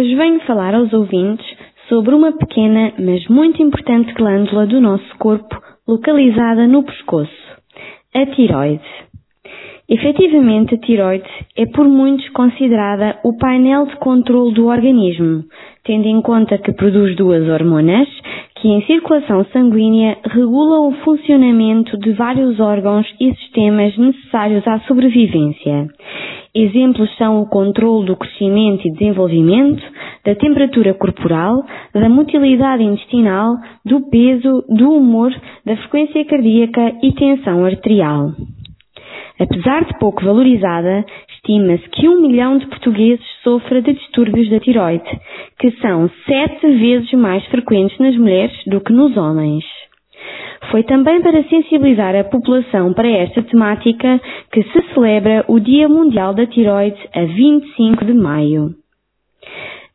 Hoje venho falar aos ouvintes sobre uma pequena, mas muito importante glândula do nosso corpo localizada no pescoço, a tiroide. Efetivamente, a tiroide é por muitos considerada o painel de controle do organismo, tendo em conta que produz duas hormonas que em circulação sanguínea regulam o funcionamento de vários órgãos e sistemas necessários à sobrevivência. Exemplos são o controle do crescimento e desenvolvimento, da temperatura corporal, da motilidade intestinal, do peso, do humor, da frequência cardíaca e tensão arterial. Apesar de pouco valorizada, estima-se que um milhão de portugueses sofra de distúrbios da tiroide, que são sete vezes mais frequentes nas mulheres do que nos homens. Foi também para sensibilizar a população para esta temática que se celebra o Dia Mundial da Tiroide a 25 de maio.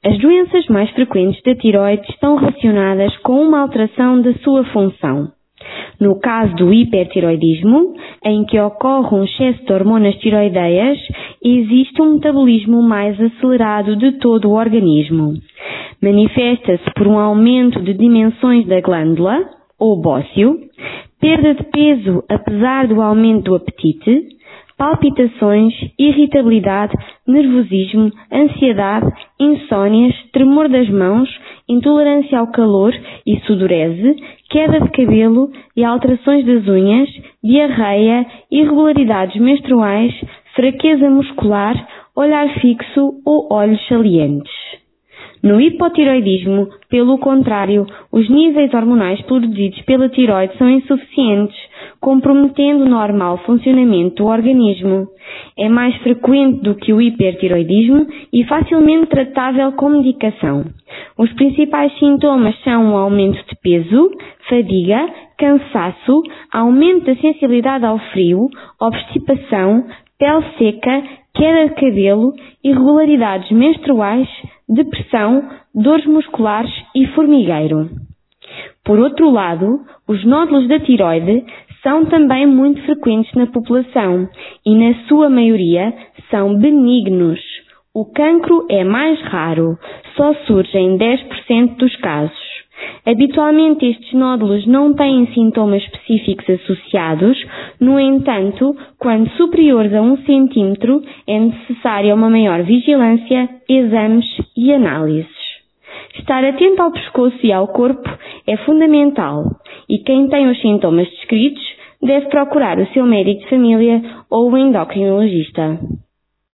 As doenças mais frequentes da tiroide estão relacionadas com uma alteração da sua função. No caso do hipertiroidismo, em que ocorre um excesso de hormonas tiroideias, existe um metabolismo mais acelerado de todo o organismo. Manifesta-se por um aumento de dimensões da glândula, ou bócio, perda de peso apesar do aumento do apetite, palpitações, irritabilidade, nervosismo, ansiedade, insônias, tremor das mãos, intolerância ao calor e sudorese, queda de cabelo e alterações das unhas, diarreia, irregularidades menstruais, fraqueza muscular, olhar fixo ou olhos salientes. No hipotiroidismo, pelo contrário, os níveis hormonais produzidos pela tiroide são insuficientes, comprometendo o normal funcionamento do organismo. É mais frequente do que o hipertiroidismo e facilmente tratável com medicação. Os principais sintomas são o aumento de peso, fadiga, cansaço, aumento da sensibilidade ao frio, obstipação, pele seca, queda de cabelo, irregularidades menstruais, depressão, dores musculares e formigueiro. Por outro lado, os nódulos da tiroide são também muito frequentes na população e, na sua maioria, são benignos. O cancro é mais raro, só surge em 10% dos casos. Habitualmente estes nódulos não têm sintomas específicos associados, no entanto, quando superiores a um centímetro, é necessária uma maior vigilância, exames e análises. Estar atento ao pescoço e ao corpo é fundamental e quem tem os sintomas descritos deve procurar o seu médico de família ou o endocrinologista.